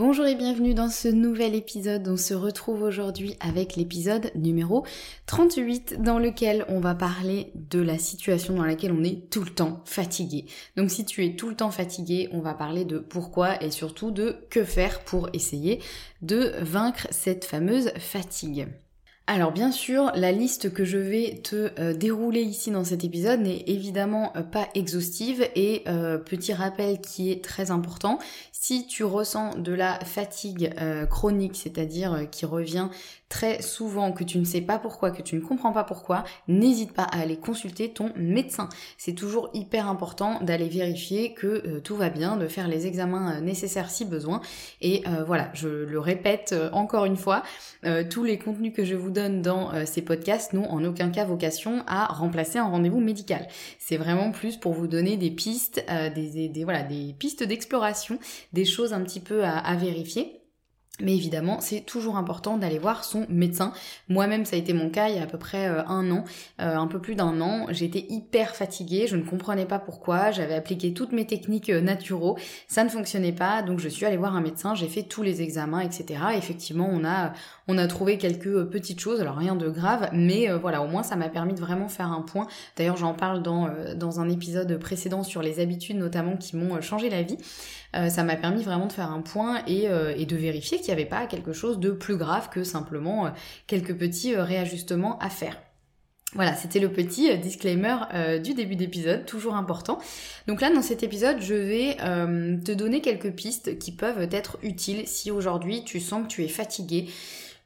Bonjour et bienvenue dans ce nouvel épisode. On se retrouve aujourd'hui avec l'épisode numéro 38 dans lequel on va parler de la situation dans laquelle on est tout le temps fatigué. Donc si tu es tout le temps fatigué, on va parler de pourquoi et surtout de que faire pour essayer de vaincre cette fameuse fatigue. Alors bien sûr, la liste que je vais te euh, dérouler ici dans cet épisode n'est évidemment euh, pas exhaustive et euh, petit rappel qui est très important, si tu ressens de la fatigue chronique, c'est-à-dire qui revient très souvent, que tu ne sais pas pourquoi, que tu ne comprends pas pourquoi, n'hésite pas à aller consulter ton médecin. C'est toujours hyper important d'aller vérifier que tout va bien, de faire les examens nécessaires si besoin. Et voilà, je le répète encore une fois, tous les contenus que je vous donne dans euh, ces podcasts n'ont en aucun cas vocation à remplacer un rendez-vous médical. C'est vraiment plus pour vous donner des pistes, euh, des, voilà, des pistes d'exploration, des choses un petit peu à vérifier. Mais évidemment, c'est toujours important d'aller voir son médecin. Moi-même, ça a été mon cas il y a à peu près euh, un an, un peu plus d'un an. J'étais hyper fatiguée, je ne comprenais pas pourquoi. J'avais appliqué toutes mes techniques naturaux, ça ne fonctionnait pas, donc je suis allée voir un médecin. J'ai fait tous les examens, etc. Effectivement, on a on a trouvé quelques petites choses, alors rien de grave, mais voilà, au moins ça m'a permis de vraiment faire un point. D'ailleurs, j'en parle dans dans un épisode précédent sur les habitudes notamment qui m'ont changé la vie. Euh, ça m'a permis vraiment de faire un point et, euh, de vérifier qu'il n'y avait pas quelque chose de plus grave que simplement euh, quelques petits réajustements à faire. Voilà, c'était le petit disclaimer du début d'épisode, toujours important. Donc là, dans cet épisode, je vais te donner quelques pistes qui peuvent être utiles si aujourd'hui tu sens que tu es fatigué,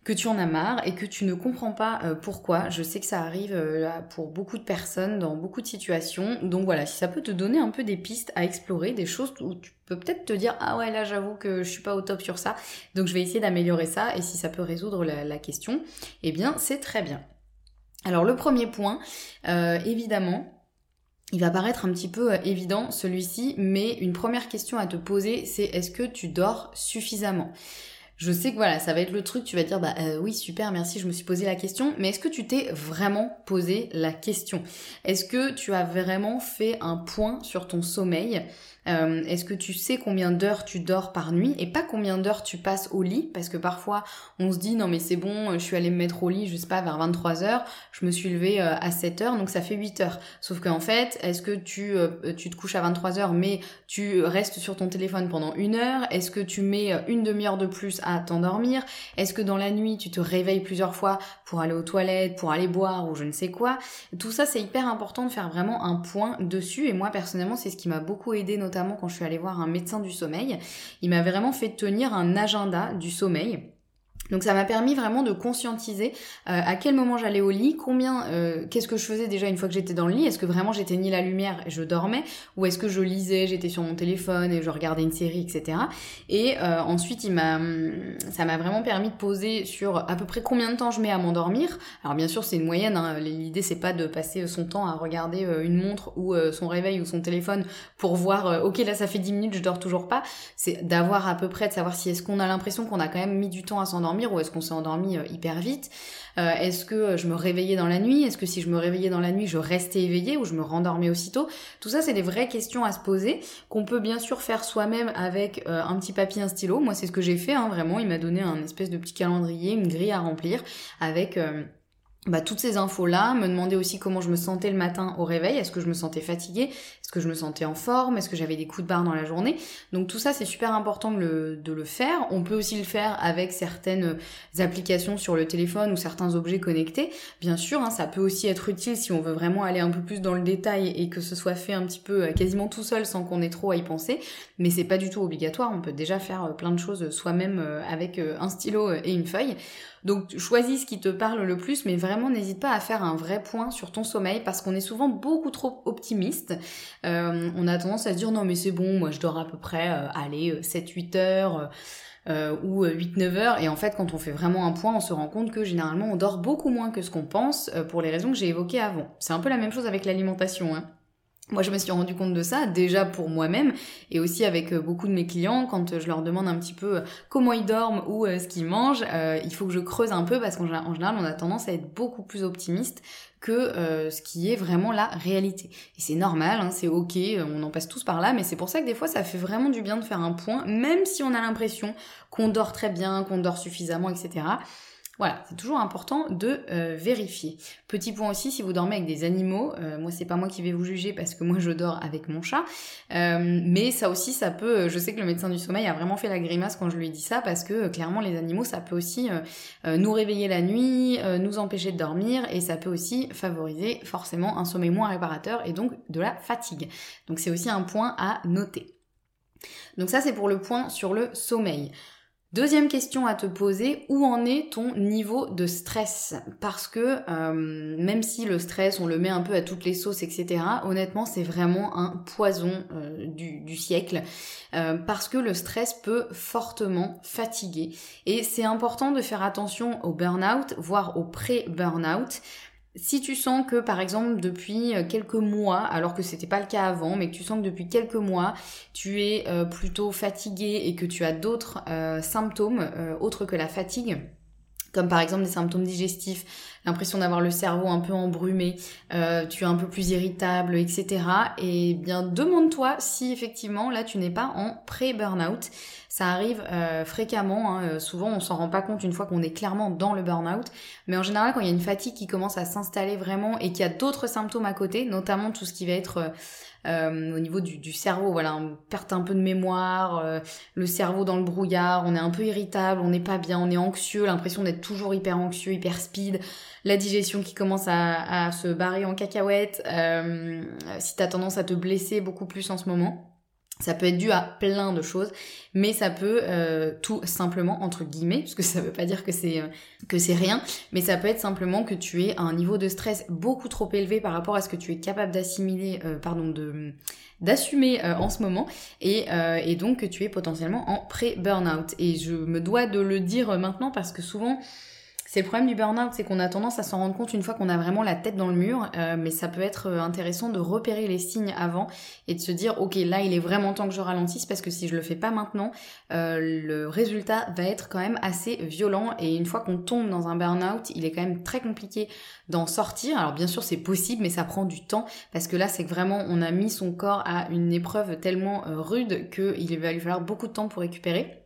que tu en as marre et que tu ne comprends pas euh, pourquoi. Je sais que ça arrive euh, pour beaucoup de personnes dans beaucoup de situations. Donc voilà, si ça peut te donner un peu des pistes à explorer, des choses où tu peux peut-être te dire ah ouais là j'avoue que je suis pas au top sur ça. Donc je vais essayer d'améliorer ça et si ça peut résoudre la, question, eh bien c'est très bien. Alors le premier point, euh, évidemment, il va paraître un petit peu évident celui-ci, mais une première question à te poser, c'est est-ce que tu dors suffisamment? Je sais que voilà, ça va être le truc, tu vas dire bah euh, oui super merci, je me suis posé la question, mais est-ce que tu t'es vraiment posé la question? Est-ce que tu as vraiment fait un point sur ton sommeil? Euh, est-ce que tu sais combien d'heures tu dors par nuit et pas combien d'heures tu passes au lit? Parce que parfois on se dit non mais c'est bon, je suis allée me mettre au lit, je sais pas, vers 23 heures, je me suis levée euh, à 7 heures, donc ça fait 8 heures. Sauf qu'en fait, est-ce que tu, euh, tu te couches à 23 heures mais tu restes sur ton téléphone pendant une heure? Est-ce que tu mets une demi-heure de plus à t'endormir? Est-ce que dans la nuit tu te réveilles plusieurs fois pour aller aux toilettes, pour aller boire ou je ne sais quoi? Tout ça c'est hyper important de faire vraiment un point dessus et moi personnellement c'est ce qui m'a beaucoup aidé notamment notamment quand je suis allée voir un médecin du sommeil. Il m'a vraiment fait tenir un agenda du sommeil donc ça m'a permis vraiment de conscientiser euh, à quel moment j'allais au lit, combien, euh, qu'est-ce que je faisais déjà une fois que j'étais dans le lit, est-ce que vraiment j'éteignais la lumière et je dormais, ou est-ce que je lisais, j'étais sur mon téléphone et je regardais une série, etc. Et euh, ensuite ça m'a vraiment permis de poser sur à peu près combien de temps je mets à m'endormir. Alors bien sûr c'est une moyenne, hein. l'idée c'est pas de passer son temps à regarder une montre ou son réveil ou son téléphone pour voir, ok là ça fait 10 minutes je dors toujours pas, c'est d'avoir à peu près de savoir si est-ce qu'on a l'impression qu'on a quand même mis du temps à s'endormir ou est-ce qu'on s'est endormi euh, hyper vite euh, Est-ce que euh, je me réveillais dans la nuit Est-ce que si je me réveillais dans la nuit, je restais éveillée ou je me rendormais aussitôt? Tout ça, c'est des vraies questions à se poser qu'on peut bien sûr faire soi-même avec un petit papier, un stylo. Moi, c'est ce que j'ai fait, hein, vraiment. Il m'a donné un espèce de petit calendrier, une grille à remplir avec bah, toutes ces infos-là, me demander aussi comment je me sentais le matin au réveil, est-ce que je me sentais fatiguée, est-ce que je me sentais en forme, est-ce que j'avais des coups de barre dans la journée? Donc tout ça, c'est super important de le, de le, faire. On peut aussi le faire avec certaines applications sur le téléphone ou certains objets connectés. Bien sûr, hein, ça peut aussi être utile si on veut vraiment aller un peu plus dans le détail et que ce soit fait un petit peu euh, quasiment tout seul sans qu'on ait trop à y penser. Mais c'est pas du tout obligatoire, on peut déjà faire euh, plein de choses soi-même euh, avec un stylo et une feuille. Donc choisis ce qui te parle le plus, mais vraiment n'hésite pas à faire un vrai point sur ton sommeil parce qu'on est souvent beaucoup trop optimiste. Euh, on a tendance à se dire non mais c'est bon, moi je dors à peu près, euh, allez, 7-8 euh, heures. Euh, ou 8-9 heures. Et en fait, quand on fait vraiment un point, on se rend compte que généralement, on dort beaucoup moins que ce qu'on pense pour les raisons que j'ai évoquées avant. C'est un peu la même chose avec l'alimentation. Hein. Moi, je me suis rendu compte de ça déjà pour moi-même et aussi avec euh, beaucoup de mes clients quand euh, je leur demande un petit peu euh, comment ils dorment ou ce qu'ils mangent. il faut que je creuse un peu parce qu'en général, on a tendance à être beaucoup plus optimiste que ce qui est vraiment la réalité. Et c'est normal, hein, c'est ok, on en passe tous par là, mais c'est pour ça que des fois, ça fait vraiment du bien de faire un point, même si on a l'impression qu'on dort très bien, qu'on dort suffisamment, etc. Voilà, c'est toujours important de euh, vérifier. Petit point aussi, si vous dormez avec des animaux, euh, moi c'est pas moi qui vais vous juger parce que moi je dors avec mon chat, euh, mais ça aussi ça peut, je sais que le médecin du sommeil a vraiment fait la grimace quand je lui ai dit ça parce que clairement les animaux ça peut aussi nous réveiller la nuit, nous empêcher de dormir et ça peut aussi favoriser forcément un sommeil moins réparateur et donc de la fatigue. Donc c'est aussi un point à noter. Donc ça c'est pour le point sur le sommeil. Deuxième question à te poser, où en est ton niveau de stress? Parce que euh, même si le stress, on le met un peu à toutes les sauces, etc., honnêtement, c'est vraiment un poison euh, du, siècle. Euh, parce que le stress peut fortement fatiguer. Et c'est important de faire attention au burn-out, voire au pré-burn-out. Si tu sens que par exemple depuis euh, quelques mois, alors que c'était pas le cas avant, mais que tu sens que depuis quelques mois tu es euh, plutôt fatigué et que tu as d'autres euh, symptômes autres que la fatigue, comme par exemple des symptômes digestifs, l'impression d'avoir le cerveau un peu embrumé, tu es un peu plus irritable, etc. Et bien demande-toi si effectivement là tu n'es pas en pré-burnout. Ça arrive euh, fréquemment, hein, euh, souvent on s'en rend pas compte une fois qu'on est clairement dans le burn-out, mais en général quand il y a une fatigue qui commence à s'installer vraiment et qu'il y a d'autres symptômes à côté, notamment tout ce qui va être euh, au niveau du, cerveau, voilà, on perd un peu de mémoire, le cerveau dans le brouillard, on est un peu irritable, on n'est pas bien, on est anxieux, l'impression d'être toujours hyper anxieux, hyper speed, la digestion qui commence à, à se barrer en cacahuète, si t'as tendance à te blesser beaucoup plus en ce moment. Ça peut être dû à plein de choses, mais ça peut euh, tout simplement entre guillemets, parce que ça veut pas dire que c'est euh, que c'est rien, mais ça peut être simplement que tu es à un niveau de stress beaucoup trop élevé par rapport à ce que tu es capable d'assimiler, euh, pardon, de d'assumer en ce moment, et, et donc que tu es potentiellement en pré-burnout. Et je me dois de le dire maintenant parce que souvent c'est le problème du burn-out, c'est qu'on a tendance à s'en rendre compte une fois qu'on a vraiment la tête dans le mur, euh, mais ça peut être euh, intéressant de repérer les signes avant et de se dire ok là il est vraiment temps que je ralentisse parce que si je le fais pas maintenant, euh, le résultat va être quand même assez violent et une fois qu'on tombe dans un burn-out, il est quand même très compliqué d'en sortir. Alors bien sûr c'est possible mais ça prend du temps parce que là c'est que vraiment on a mis son corps à une épreuve tellement rude qu'il va lui falloir beaucoup de temps pour récupérer.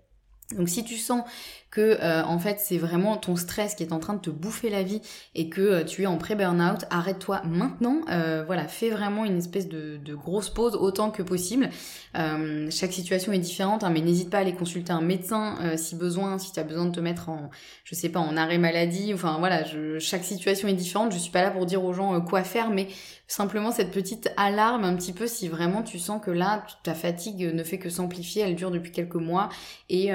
Donc si tu sens que euh, en fait c'est vraiment ton stress qui est en train de te bouffer la vie et que euh, tu es en pré-burnout, arrête-toi maintenant. Euh, voilà, fais vraiment une espèce de, grosse pause autant que possible. chaque situation est différente, hein, mais n'hésite pas à aller consulter un médecin si besoin, si tu as besoin de te mettre en, je sais pas, en arrêt maladie. Enfin voilà, chaque situation est différente. Je suis pas là pour dire aux gens quoi faire, mais simplement cette petite alarme un petit peu si vraiment tu sens que là ta fatigue ne fait que s'amplifier, elle dure depuis quelques mois et,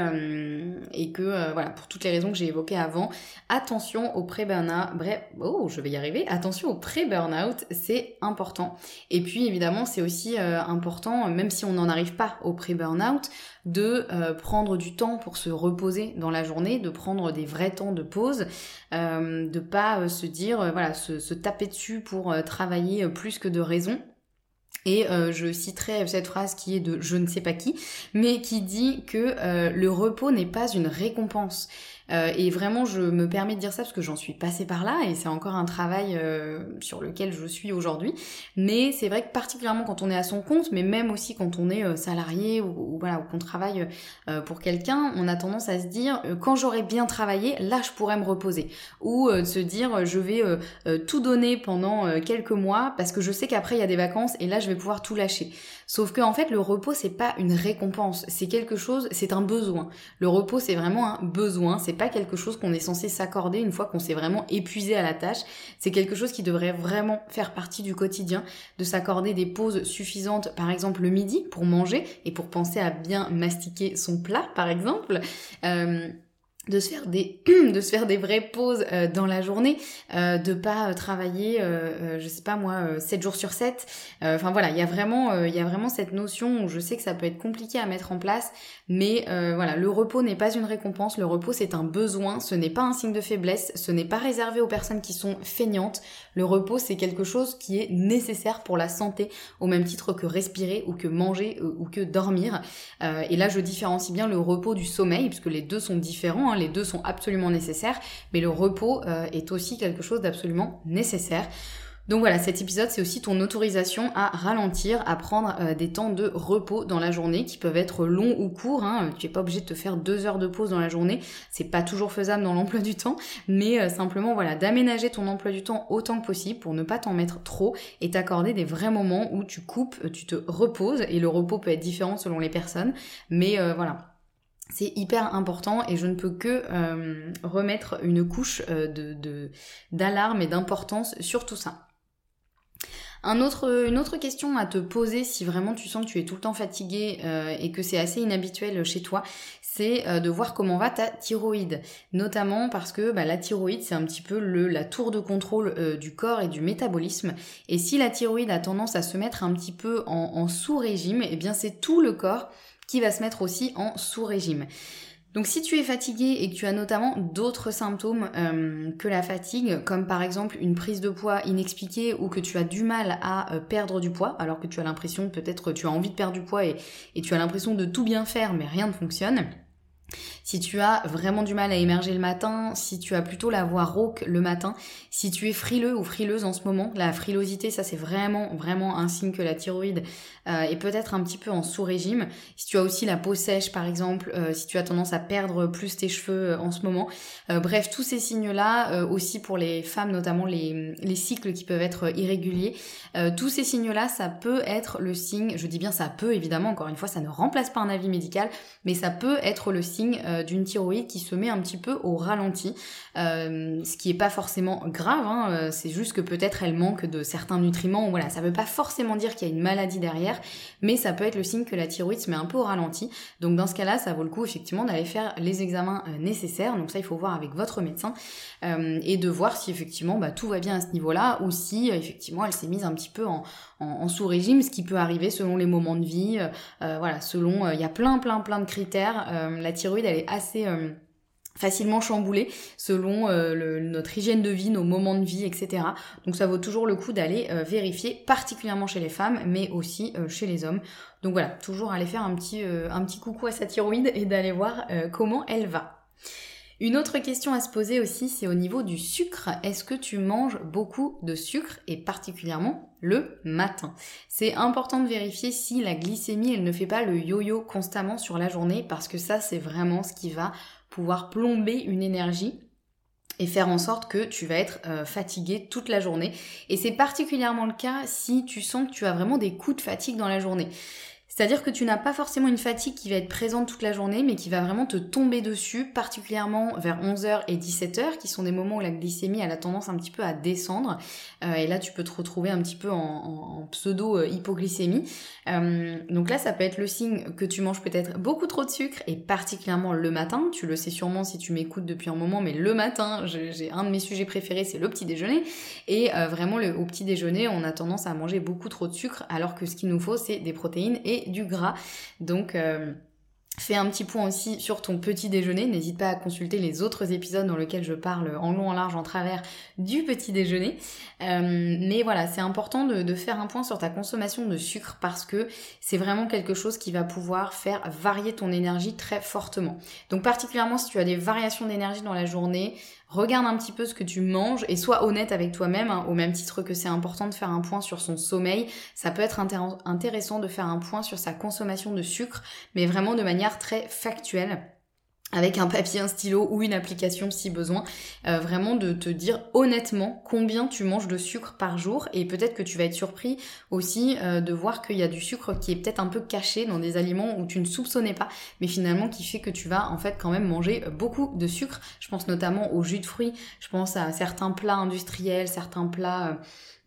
et que euh, voilà, pour toutes les raisons que j'ai évoquées avant. Attention au pré-burnout, bref, oh, je vais y arriver. Attention au pré-burnout, c'est important. Et puis évidemment, c'est aussi euh, important, même si on n'en arrive pas au pré-burnout, de euh, prendre du temps pour se reposer dans la journée, de prendre des vrais temps de pause, de pas se dire, voilà, se, se, taper dessus pour travailler plus que de raison. Et euh, je citerai cette phrase qui est de je ne sais pas qui, mais qui dit que euh, le repos n'est pas une récompense. Et vraiment, je me permets de dire ça parce que j'en suis passée par là et c'est encore un travail sur lequel je suis aujourd'hui. Mais c'est vrai que particulièrement quand on est à son compte, mais même aussi quand on est salarié ou, voilà, ou qu'on travaille pour quelqu'un, on a tendance à se dire quand j'aurai bien travaillé, là je pourrais me reposer. Ou de se dire je vais tout donner pendant quelques mois parce que je sais qu'après il y a des vacances et là je vais pouvoir tout lâcher. Sauf que en fait le repos c'est pas une récompense, c'est quelque chose, c'est un besoin. Le repos c'est vraiment un besoin, pas quelque chose qu'on est censé s'accorder une fois qu'on s'est vraiment épuisé à la tâche. C'est quelque chose qui devrait vraiment faire partie du quotidien, de s'accorder des pauses suffisantes, par exemple le midi pour manger et pour penser à bien mastiquer son plat par exemple. Euh, de se faire des de se faire des vraies pauses euh, dans la journée euh, de pas euh, travailler euh, je sais pas moi 7 jours sur 7 enfin voilà il y a vraiment il y a vraiment cette notion où je sais que ça peut être compliqué à mettre en place mais voilà le repos n'est pas une récompense. Le repos c'est un besoin. Ce n'est pas un signe de faiblesse. Ce n'est pas réservé aux personnes qui sont feignantes le repos c'est quelque chose qui est nécessaire pour la santé au même titre que respirer ou que manger ou que dormir et là je différencie bien le repos du sommeil puisque les deux sont différents Hein, les deux sont absolument nécessaires, mais le repos euh, est aussi quelque chose d'absolument nécessaire. Donc voilà, cet épisode, c'est aussi ton autorisation à ralentir, à prendre euh, des temps de repos dans la journée qui peuvent être longs ou courts. Hein. Tu n'es pas obligé de te faire deux heures de pause dans la journée. C'est pas toujours faisable dans l'emploi du temps, mais euh, simplement voilà, d'aménager ton emploi du temps autant que possible pour ne pas t'en mettre trop et t'accorder des vrais moments où tu coupes, tu te reposes. Et le repos peut être différent selon les personnes, mais voilà c'est hyper important et je ne peux que euh, remettre une couche euh, d'alarme et d'importance sur tout ça. Une autre question à te poser si vraiment tu sens que tu es tout le temps fatigué euh, et que c'est assez inhabituel chez toi, c'est de voir comment va ta thyroïde. Notamment parce que bah, la thyroïde, c'est un petit peu le, la tour de contrôle du corps et du métabolisme. Et si la thyroïde a tendance à se mettre un petit peu en, en sous-régime, eh bien c'est tout le corps qui va se mettre aussi en sous-régime. Donc si tu es fatigué et que tu as notamment d'autres symptômes euh, que la fatigue, comme par exemple une prise de poids inexpliquée ou que tu as du mal à euh, perdre du poids, alors que tu as l'impression peut-être tu as envie de perdre du poids et tu as l'impression de tout bien faire mais rien ne fonctionne, si tu as vraiment du mal à émerger le matin, si tu as plutôt la voix rauque le matin, si tu es frileux ou frileuse en ce moment, la frilosité, ça c'est vraiment vraiment un signe que la thyroïde euh, est peut-être un petit peu en sous-régime. Si tu as aussi la peau sèche par exemple, euh, si tu as tendance à perdre plus tes cheveux euh, en ce moment, bref, tous ces signes-là, aussi pour les femmes notamment les, les cycles qui peuvent être irréguliers, tous ces signes-là, ça peut être le signe, je dis bien ça peut évidemment, encore une fois, ça ne remplace pas un avis médical, mais ça peut être le signe d'une thyroïde qui se met un petit peu au ralenti, euh, ce qui est pas forcément grave, hein, euh, c'est juste que peut-être elle manque de certains nutriments, voilà, ça veut pas forcément dire qu'il y a une maladie derrière, mais ça peut être le signe que la thyroïde se met un peu au ralenti, donc dans ce cas-là, ça vaut le coup effectivement d'aller faire les examens nécessaires, donc ça il faut voir avec votre médecin, et de voir si effectivement bah, tout va bien à ce niveau-là, ou si effectivement elle s'est mise un petit peu en, en, sous-régime, ce qui peut arriver selon les moments de vie, voilà, selon, il y a plein plein plein de critères, la thyroïde elle est assez euh, facilement chamboulée selon euh, notre hygiène de vie, nos moments de vie, etc. Donc ça vaut toujours le coup d'aller euh, vérifier, particulièrement chez les femmes, mais aussi chez les hommes. Donc voilà, toujours aller faire un petit coucou à sa thyroïde et d'aller voir comment elle va. Une autre question à se poser aussi, c'est au niveau du sucre. Est-ce que tu manges beaucoup de sucre et particulièrement le matin? C'est important de vérifier si la glycémie, elle ne fait pas le yo-yo constamment sur la journée parce que ça, c'est vraiment ce qui va pouvoir plomber une énergie et faire en sorte que tu vas être euh, fatigué toute la journée. Et c'est particulièrement le cas si tu sens que tu as vraiment des coups de fatigue dans la journée. C'est-à-dire que tu n'as pas forcément une fatigue qui va être présente toute la journée, mais qui va vraiment te tomber dessus, particulièrement vers 11h et 17h, qui sont des moments où la glycémie a tendance un petit peu à descendre. Euh, et là, tu peux te retrouver un petit peu en, pseudo-hypoglycémie. Euh, donc là, ça peut être le signe que tu manges peut-être beaucoup trop de sucre, et particulièrement le matin. Tu le sais sûrement si tu m'écoutes depuis un moment, mais le matin, j'ai un de mes sujets préférés, c'est le petit déjeuner. Et euh, vraiment, au petit déjeuner, on a tendance à manger beaucoup trop de sucre, alors que ce qu'il nous faut, c'est des protéines et du gras. Donc euh, Fais un petit point aussi sur ton petit déjeuner. N'hésite pas à consulter les autres épisodes dans lesquels je parle en long, en large, en travers du petit déjeuner. Euh, mais voilà, c'est important de, de, faire un point sur ta consommation de sucre parce que c'est vraiment quelque chose qui va pouvoir faire varier ton énergie très fortement. Donc particulièrement si tu as des variations d'énergie dans la journée, regarde un petit peu ce que tu manges et sois honnête avec toi-même, hein, au même titre que c'est important de faire un point sur son sommeil. Ça peut être intéressant de faire un point sur sa consommation de sucre, mais vraiment de manière très factuelle avec un papier, un stylo ou une application si besoin, euh, vraiment de te dire honnêtement combien tu manges de sucre par jour. Et peut-être que tu vas être surpris aussi euh, de voir qu'il y a du sucre qui est peut-être un peu caché dans des aliments où tu ne soupçonnais pas, mais finalement qui fait que tu vas en fait quand même manger beaucoup de sucre. Je pense notamment au jus de fruits, je pense à certains plats industriels, certains plats... Euh,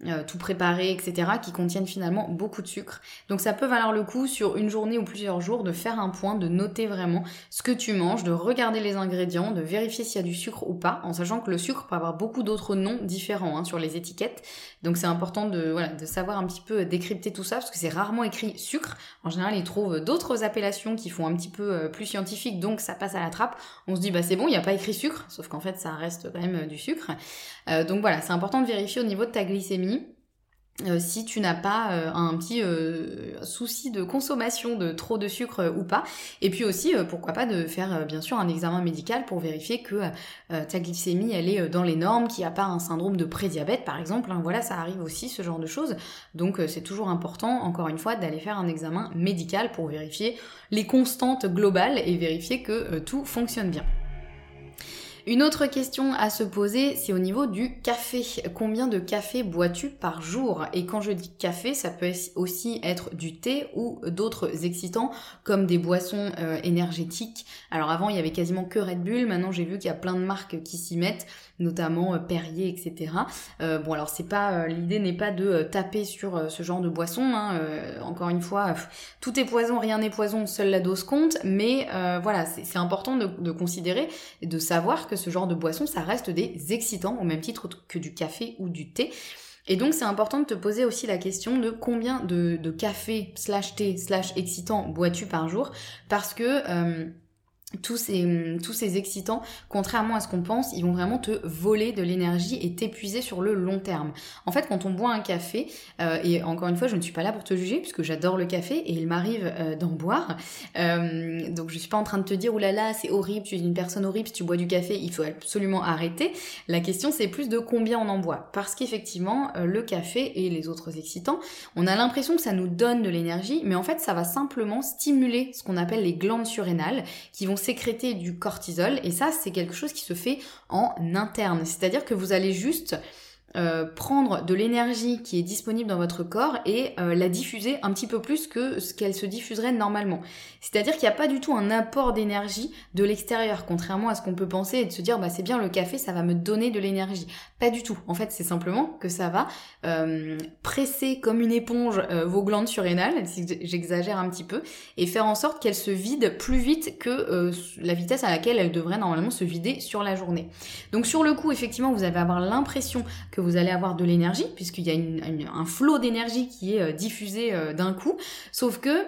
euh, tout préparé, etc., qui contiennent finalement beaucoup de sucre. Donc ça peut valoir le coup sur une journée ou plusieurs jours de faire un point, de noter vraiment ce que tu manges, de regarder les ingrédients, de vérifier s'il y a du sucre ou pas, en sachant que le sucre peut avoir beaucoup d'autres noms différents hein, sur les étiquettes. Donc c'est important de, voilà, de savoir un petit peu décrypter tout ça, parce que c'est rarement écrit sucre. En général, ils trouvent d'autres appellations qui font un petit peu euh, plus scientifiques, donc ça passe à la trappe. On se dit, bah c'est bon, il n'y a pas écrit sucre, sauf qu'en fait ça reste quand même euh, du sucre. donc voilà, c'est important de vérifier au niveau de ta glycémie euh, si tu n'as pas euh, un petit euh, souci de consommation de trop de sucre ou pas. Et puis aussi, pourquoi pas de faire bien sûr un examen médical pour vérifier que ta glycémie elle est dans les normes, qu'il n'y a pas un syndrome de prédiabète par exemple. Hein. voilà, ça arrive aussi ce genre de choses. Donc c'est toujours important, encore une fois, d'aller faire un examen médical pour vérifier les constantes globales et vérifier que tout fonctionne bien. Une autre question à se poser, c'est au niveau du café. Combien de café bois-tu par jour? Et quand je dis café, ça peut aussi être du thé ou d'autres excitants comme des boissons euh, énergétiques. Alors avant, il y avait quasiment que Red Bull. Maintenant, j'ai vu qu'il y a plein de marques qui s'y mettent, notamment euh, Perrier, etc. Euh, bon, alors c'est pas l'idée n'est pas de taper sur ce genre de boisson. Hein. encore une fois, tout est poison, rien n'est poison, seule la dose compte. Mais voilà, c'est important de, de considérer et de savoir que ce genre de boisson, ça reste des excitants, au même titre que du café ou du thé. Et donc c'est important de te poser aussi la question de combien de, café slash thé slash excitant bois-tu par jour, parce que... Euh, tous ces, tous ces excitants, contrairement à ce qu'on pense, ils vont vraiment te voler de l'énergie et t'épuiser sur le long terme. En fait, quand on boit un café, euh, et encore une fois, je ne suis pas là pour te juger, puisque j'adore le café et il m'arrive euh, d'en boire. Euh, donc je suis pas en train de te dire, oulala, c'est horrible, tu es une personne horrible, si tu bois du café, il faut absolument arrêter. La question, c'est plus de combien on en boit. Parce qu'effectivement, le café et les autres excitants, on a l'impression que ça nous donne de l'énergie, mais en fait, ça va simplement stimuler ce qu'on appelle les glandes surrénales, qui vont sécréter du cortisol et ça c'est quelque chose qui se fait en interne. C'est-à-dire que vous allez juste euh, prendre de l'énergie qui est disponible dans votre corps et euh, la diffuser un petit peu plus que ce qu'elle se diffuserait normalement. C'est-à-dire qu'il n'y a pas du tout un apport d'énergie de l'extérieur, contrairement à ce qu'on peut penser et de se dire bah c'est bien le café, ça va me donner de l'énergie. Pas du tout. En fait, c'est simplement que ça va euh, presser comme une éponge vos glandes surrénales, si j'exagère un petit peu, et faire en sorte qu'elles se vident plus vite que la vitesse à laquelle elles devraient normalement se vider sur la journée. Donc sur le coup, effectivement, vous allez avoir l'impression que vous allez avoir de l'énergie, puisqu'il y a un flot d'énergie qui est euh, diffusé euh, d'un coup, sauf que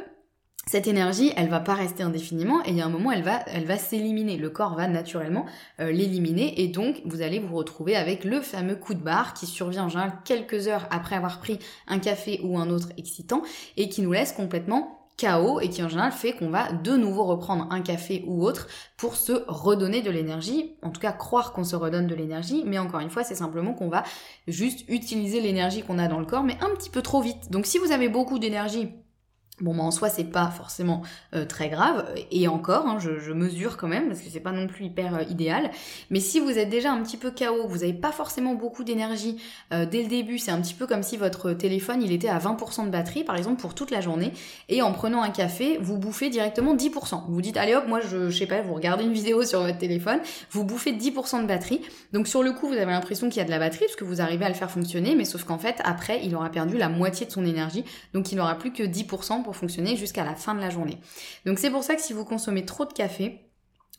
cette énergie, elle va pas rester indéfiniment et il y a un moment, elle va, elle va s'éliminer. Le corps va naturellement euh, l'éliminer et donc vous allez vous retrouver avec le fameux coup de barre qui survient en général quelques heures après avoir pris un café ou un autre excitant et qui nous laisse complètement chaos et qui en général fait qu'on va de nouveau reprendre un café ou autre pour se redonner de l'énergie, en tout cas croire qu'on se redonne de l'énergie, mais encore une fois c'est simplement qu'on va juste utiliser l'énergie qu'on a dans le corps mais un petit peu trop vite. Donc si vous avez beaucoup d'énergie Bon, bah en soi, c'est pas forcément euh, très grave, et encore, hein, je, mesure quand même, parce que c'est pas non plus hyper euh, idéal. Mais si vous êtes déjà un petit peu KO, vous avez pas forcément beaucoup d'énergie euh, dès le début, c'est un petit peu comme si votre téléphone il était à 20% de batterie, par exemple, pour toute la journée, et en prenant un café, vous bouffez directement 10%. Vous dites, allez hop, moi je, je sais pas, vous regardez une vidéo sur votre téléphone, vous bouffez 10% de batterie. Donc sur le coup, vous avez l'impression qu'il y a de la batterie, parce que vous arrivez à le faire fonctionner, mais sauf qu'en fait, après, il aura perdu la moitié de son énergie, donc il n'aura plus que 10% fonctionner jusqu'à la fin de la journée. Donc c'est pour ça que si vous consommez trop de café,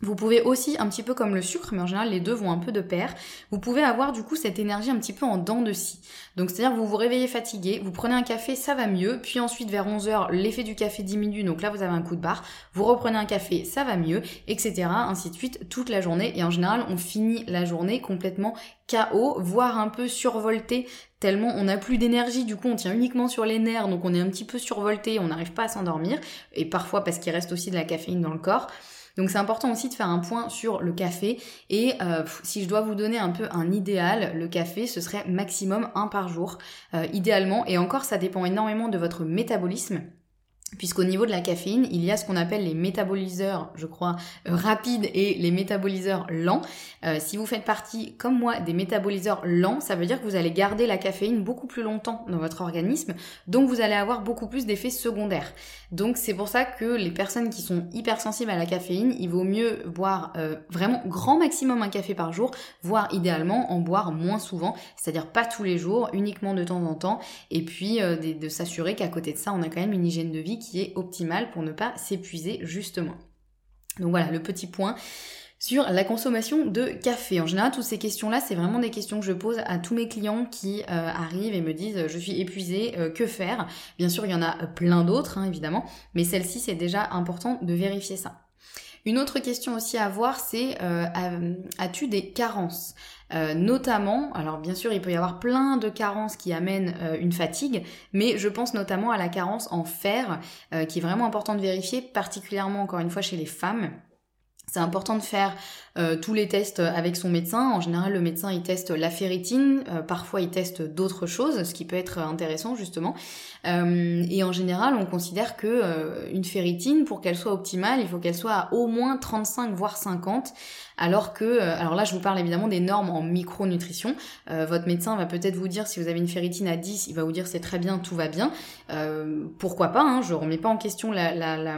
Vous pouvez aussi, un petit peu comme le sucre, mais en général les deux vont un peu de pair, vous pouvez avoir du coup cette énergie un petit peu en dents de scie. Donc c'est-à-dire vous vous réveillez fatigué, vous prenez un café, ça va mieux, puis ensuite vers 11h, l'effet du café diminue, donc là vous avez un coup de barre, vous reprenez un café, ça va mieux, etc. ainsi de suite toute la journée. Et en général on finit la journée complètement KO, voire un peu survolté, tellement on n'a plus d'énergie, du coup on tient uniquement sur les nerfs, donc on est un petit peu survolté, on n'arrive pas à s'endormir, et parfois parce qu'il reste aussi de la caféine dans le corps. Donc c'est important aussi de faire un point sur le café. Et euh, si je dois vous donner un peu un idéal, le café ce serait maximum un par jour. Euh, idéalement et encore ça dépend énormément de votre métabolisme puisqu'au niveau de la caféine, il y a ce qu'on appelle les métaboliseurs, je crois, euh, rapides et les métaboliseurs lents. Euh, si vous faites partie, comme moi, des métaboliseurs lents, ça veut dire que vous allez garder la caféine beaucoup plus longtemps dans votre organisme, donc vous allez avoir beaucoup plus d'effets secondaires. Donc c'est pour ça que les personnes qui sont hypersensibles à la caféine, il vaut mieux boire euh, vraiment grand maximum un café par jour, voire idéalement en boire moins souvent, c'est-à-dire pas tous les jours, uniquement de temps en temps, et puis de, de s'assurer qu'à côté de ça, on a quand même une hygiène de vie qui est optimale pour ne pas s'épuiser justement. Donc voilà le petit point sur la consommation de café. En général, toutes ces questions-là, c'est vraiment des questions que je pose à tous mes clients qui euh, arrivent et me disent je suis épuisée, euh, que faire? Bien sûr, il y en a plein d'autres, hein, évidemment, mais celle-ci, c'est déjà important de vérifier ça. Une autre question aussi à voir, c'est euh, as-tu des carences? Euh, notamment, alors bien sûr il peut y avoir plein de carences qui amènent euh, une fatigue, mais je pense notamment à la carence en fer, qui est vraiment important de vérifier, particulièrement encore une fois chez les femmes. C'est important de faire euh, tous les tests avec son médecin. En général, le médecin il teste la ferritine, euh, parfois il teste d'autres choses, ce qui peut être intéressant justement. Euh, et en général, on considère que une ferritine, pour qu'elle soit optimale, il faut qu'elle soit à au moins 35 voire 50. Alors que, alors là, je vous parle évidemment des normes en micronutrition. votre médecin va peut-être vous dire si vous avez une ferritine à 10, il va vous dire c'est très bien, tout va bien. pourquoi pas hein, Je remets pas en question la,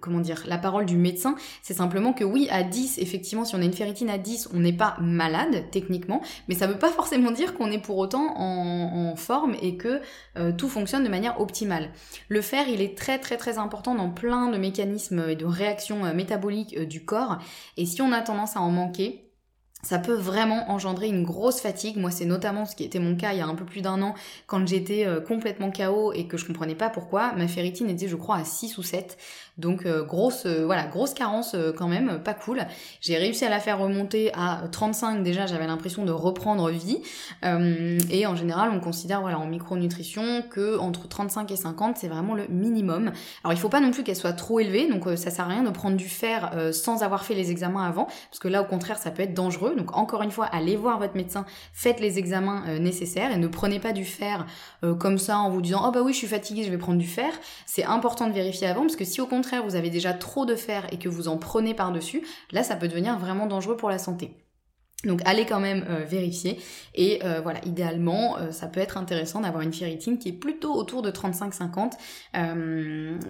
comment dire la parole du médecin. C'est simplement que oui, à 10, effectivement, si on a une ferritine à 10, on n'est pas malade techniquement, mais ça ne veut pas forcément dire qu'on est pour autant en, forme et que euh, tout fonctionne de manière optimale. Le fer, il est très très très important dans plein de mécanismes et de réactions euh, métaboliques euh, du corps, et si on a tendance à en manquer, ça peut vraiment engendrer une grosse fatigue. Moi, c'est notamment ce qui était mon cas il y a un peu plus d'un an quand j'étais complètement KO et que je comprenais pas pourquoi. Ma ferritine était, je crois, à 6 ou 7. Donc euh, grosse euh, voilà, grosse carence euh, quand même, pas cool. J'ai réussi à la faire remonter à 35 déjà, j'avais l'impression de reprendre vie. et en général, on considère voilà en micronutrition que entre 35 et 50, c'est vraiment le minimum. Alors il faut pas non plus qu'elle soit trop élevée, donc ça sert à rien de prendre du fer sans avoir fait les examens avant, parce que là au contraire ça peut être dangereux. Donc encore une fois, allez voir votre médecin, faites les examens nécessaires et ne prenez pas du fer comme ça en vous disant oh bah oui je suis fatiguée, je vais prendre du fer. C'est important de vérifier avant, parce que si au contraire vous avez déjà trop de fer et que vous en prenez par-dessus, là ça peut devenir vraiment dangereux pour la santé. Donc allez quand même euh, vérifier et euh, voilà idéalement euh, ça peut être intéressant d'avoir une ferritine qui est plutôt autour de 35-50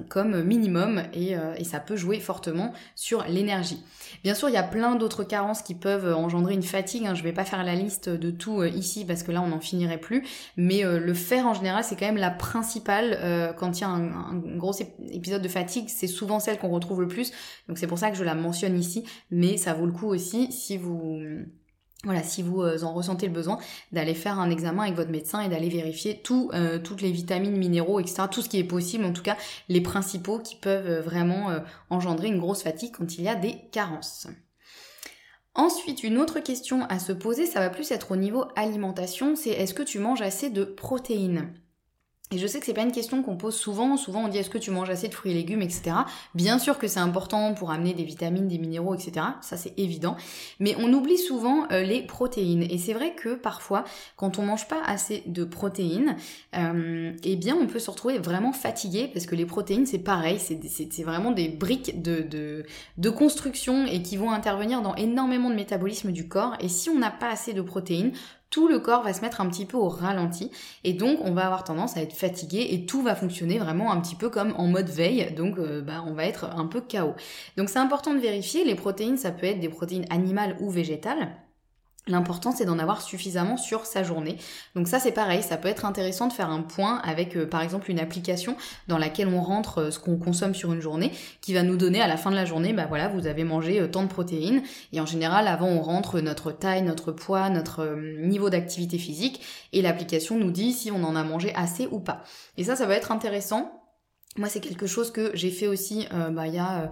comme minimum et, ça peut jouer fortement sur l'énergie. Bien sûr il y a plein d'autres carences qui peuvent engendrer une fatigue, hein. je vais pas faire la liste de tout ici parce que là on n'en finirait plus, mais le fer en général c'est quand même la principale quand il y a un gros épisode de fatigue c'est souvent celle qu'on retrouve le plus donc c'est pour ça que je la mentionne ici mais ça vaut le coup aussi si vous voilà, si vous euh, en ressentez le besoin, d'aller faire un examen avec votre médecin et d'aller vérifier euh, toutes les vitamines, minéraux, etc. Tout ce qui est possible, en tout cas les principaux qui peuvent euh, vraiment engendrer une grosse fatigue quand il y a des carences. Ensuite, une autre question à se poser, ça va plus être au niveau alimentation, c'est est-ce que tu manges assez de protéines? Et je sais que c'est pas une question qu'on pose souvent. Souvent on dit est-ce que tu manges assez de fruits et légumes, etc. Bien sûr que c'est important pour amener des vitamines, des minéraux, etc. Ça c'est évident. Mais on oublie souvent euh, les protéines. Et c'est vrai que parfois, quand on mange pas assez de protéines, euh, eh bien on peut se retrouver vraiment fatigué parce que les protéines c'est pareil, c'est vraiment des briques de, de, de construction et qui vont intervenir dans énormément de métabolisme du corps. Et si on n'a pas assez de protéines, tout le corps va se mettre un petit peu au ralenti et donc on va avoir tendance à être fatigué et tout va fonctionner vraiment un petit peu comme en mode veille donc euh, bah, on va être un peu chaos. Donc c'est important de vérifier, les protéines ça peut être des protéines animales ou végétales. L'important c'est d'en avoir suffisamment sur sa journée. Donc ça c'est pareil, ça peut être intéressant de faire un point avec euh, par exemple une application dans laquelle on rentre euh, ce qu'on consomme sur une journée qui va nous donner à la fin de la journée, bah voilà, vous avez mangé euh, tant de protéines et en général avant on rentre notre taille, notre poids, notre niveau d'activité physique et l'application nous dit si on en a mangé assez ou pas. Et ça ça va être intéressant. Moi c'est quelque chose que j'ai fait aussi bah il y a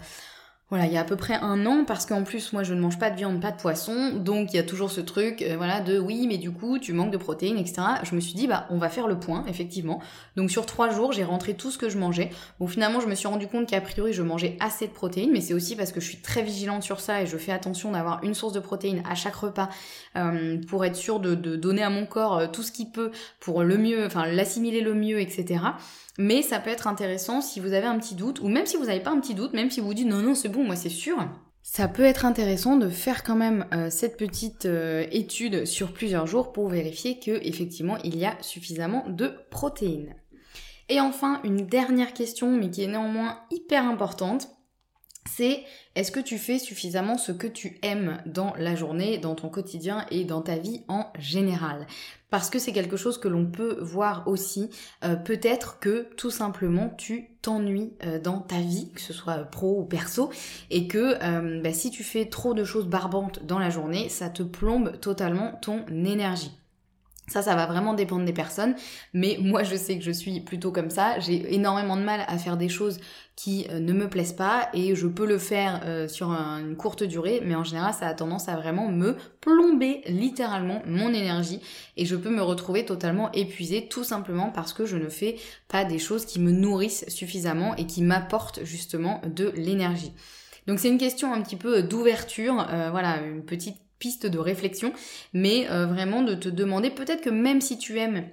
voilà, il y a à peu près un an, parce qu'en plus, moi, je ne mange pas de viande, pas de poisson, donc il y a toujours ce truc, euh, voilà, de oui, mais du coup, tu manques de protéines, etc. Je me suis dit, bah, on va faire le point, effectivement. Donc sur trois jours, j'ai rentré tout ce que je mangeais. Bon, finalement, je me suis rendu compte qu'a priori, je mangeais assez de protéines, mais c'est aussi parce que je suis très vigilante sur ça et je fais attention d'avoir une source de protéines à chaque repas euh, pour être sûre de, de, donner à mon corps euh, tout ce qu'il peut pour le mieux, enfin, l'assimiler le mieux, etc. Mais ça peut être intéressant si vous avez un petit doute, ou même si vous n'avez pas un petit doute, même si vous dites non, non, c'est bon, moi c'est sûr. Ça peut être intéressant de faire quand même euh, cette petite euh, étude sur plusieurs jours pour vérifier que effectivement il y a suffisamment de protéines. Et enfin, une dernière question, mais qui est néanmoins hyper importante, c'est est-ce que tu fais suffisamment ce que tu aimes dans la journée, dans ton quotidien et dans ta vie en général? Parce que c'est quelque chose que l'on peut voir aussi. Euh, peut-être que tout simplement tu t'ennuies euh, dans ta vie, que ce soit pro ou perso, et que euh, bah, si tu fais trop de choses barbantes dans la journée, ça te plombe totalement ton énergie. Ça, ça va vraiment dépendre des personnes, mais moi je sais que je suis plutôt comme ça. J'ai énormément de mal à faire des choses qui euh, ne me plaisent pas et je peux le faire euh, sur une courte durée, mais en général ça a tendance à vraiment me plomber littéralement mon énergie et je peux me retrouver totalement épuisée tout simplement parce que je ne fais pas des choses qui me nourrissent suffisamment et qui m'apportent justement de l'énergie. Donc c'est une question un petit peu d'ouverture, euh, voilà, une petite piste de réflexion, mais euh, vraiment de te demander peut-être que même si tu aimes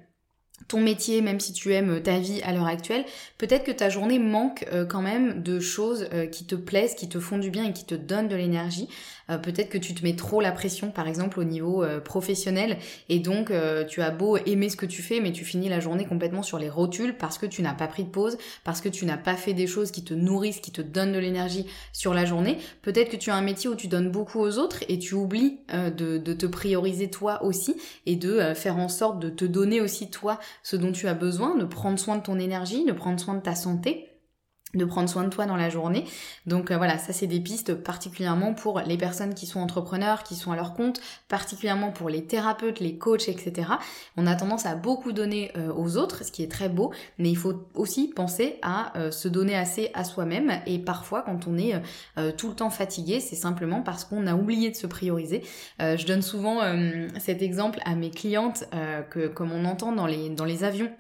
ton métier, même si tu aimes ta vie à l'heure actuelle, peut-être que ta journée manque euh, quand même de choses euh, qui te plaisent, qui te font du bien et qui te donnent de l'énergie. Euh, peut-être que tu te mets trop la pression, par exemple au niveau professionnel, et donc tu as beau aimer ce que tu fais, mais tu finis la journée complètement sur les rotules parce que tu n'as pas pris de pause, parce que tu n'as pas fait des choses qui te nourrissent, qui te donnent de l'énergie sur la journée. Peut-être que tu as un métier où tu donnes beaucoup aux autres et tu oublies de, de, te prioriser toi aussi et de faire en sorte de te donner aussi toi ce dont tu as besoin, de prendre soin de ton énergie, de prendre soin de ta santé de prendre soin de toi dans la journée. Donc euh, voilà, ça c'est des pistes particulièrement pour les personnes qui sont entrepreneurs, qui sont à leur compte, particulièrement pour les thérapeutes, les coachs, etc. On a tendance à beaucoup donner euh, aux autres, ce qui est très beau, mais il faut aussi penser à euh, se donner assez à soi-même. Et parfois, quand on est tout le temps fatigué, c'est simplement parce qu'on a oublié de se prioriser. je donne souvent cet exemple à mes clientes que comme on entend dans les dans les avions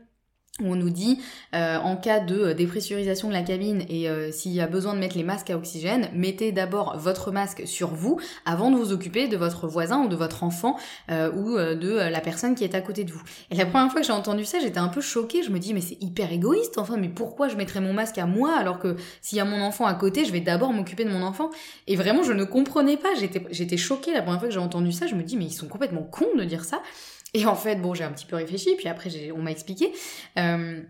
on nous dit euh, en cas de euh, dépressurisation de la cabine et euh, s'il y a besoin de mettre les masques à oxygène, mettez d'abord votre masque sur vous avant de vous occuper de votre voisin ou de votre enfant ou de la personne qui est à côté de vous. Et la première fois que j'ai entendu ça, j'étais un peu choquée, je me dis mais c'est hyper égoïste enfin mais pourquoi je mettrais mon masque à moi alors que s'il y a mon enfant à côté, je vais d'abord m'occuper de mon enfant? Et vraiment je ne comprenais pas, j'étais j'étais choquée la première fois que j'ai entendu ça, je me dis mais ils sont complètement cons de dire ça. Et en fait, bon, j'ai un petit peu réfléchi, puis après, on m'a expliqué. Euh,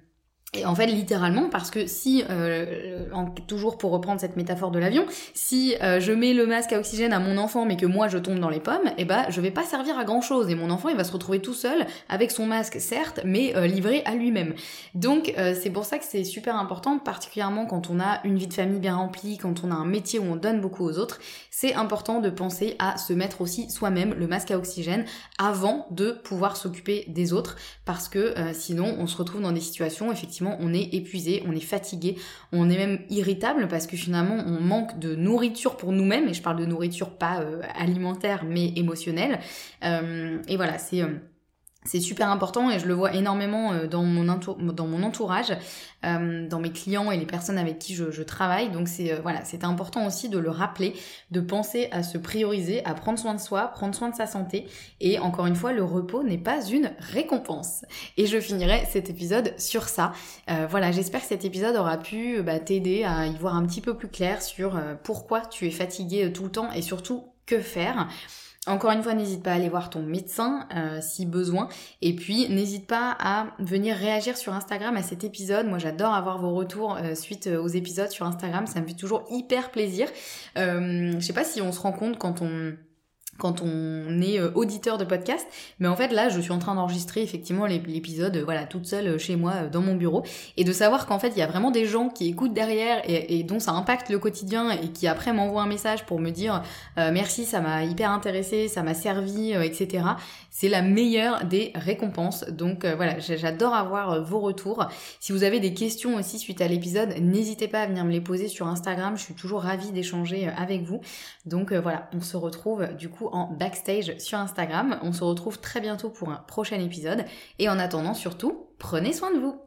et en fait, littéralement, parce que si, euh, toujours pour reprendre cette métaphore de l'avion, si euh, je mets le masque à oxygène à mon enfant, mais que moi je tombe dans les pommes, eh ben, je vais pas servir à grand chose. Et mon enfant, il va se retrouver tout seul avec son masque, certes, mais euh, livré à lui-même. Donc, c'est pour ça que c'est super important, particulièrement quand on a une vie de famille bien remplie, quand on a un métier où on donne beaucoup aux autres, c'est important de penser à se mettre aussi soi-même le masque à oxygène avant de pouvoir s'occuper des autres, parce que sinon, on se retrouve dans des situations effectivement on est épuisé, on est fatigué, on est même irritable parce que finalement on manque de nourriture pour nous-mêmes, et je parle de nourriture pas euh, alimentaire mais émotionnelle. Euh, et voilà, c'est... C'est super important et je le vois énormément euh, dans mon, dans mon entourage, euh, dans mes clients et les personnes avec qui je, travaille. Donc c'est euh, voilà, c'est important aussi de le rappeler, de penser à se prioriser, à prendre soin de soi, prendre soin de sa santé. Et encore une fois, le repos n'est pas une récompense. Et je finirai cet épisode sur ça. voilà, j'espère que cet épisode aura pu bah, t'aider à y voir un petit peu plus clair sur pourquoi tu es fatigué tout le temps et surtout que faire. Encore une fois, n'hésite pas à aller voir ton médecin euh, si besoin. Et puis, n'hésite pas à venir réagir sur Instagram à cet épisode. Moi, j'adore avoir vos retours euh, suite euh, aux épisodes sur Instagram. Ça me fait toujours hyper plaisir. je sais pas si on se rend compte quand on quand on est euh, auditeur de podcast. Mais en fait, là, je suis en train d'enregistrer effectivement l'épisode, euh, voilà, toute seule euh, chez moi dans mon bureau, et de savoir qu'en fait, il y a vraiment des gens qui écoutent derrière et, dont ça impacte le quotidien et qui après m'envoient un message pour me dire merci, ça m'a hyper intéressé, ça m'a servi, etc. C'est la meilleure des récompenses. Donc voilà, j'adore avoir vos retours. Si vous avez des questions aussi suite à l'épisode, n'hésitez pas à venir me les poser sur Instagram. Je suis toujours ravie d'échanger avec vous. Donc voilà, on se retrouve du en backstage sur Instagram. On se retrouve très bientôt pour un prochain épisode. Et en attendant, surtout, prenez soin de vous.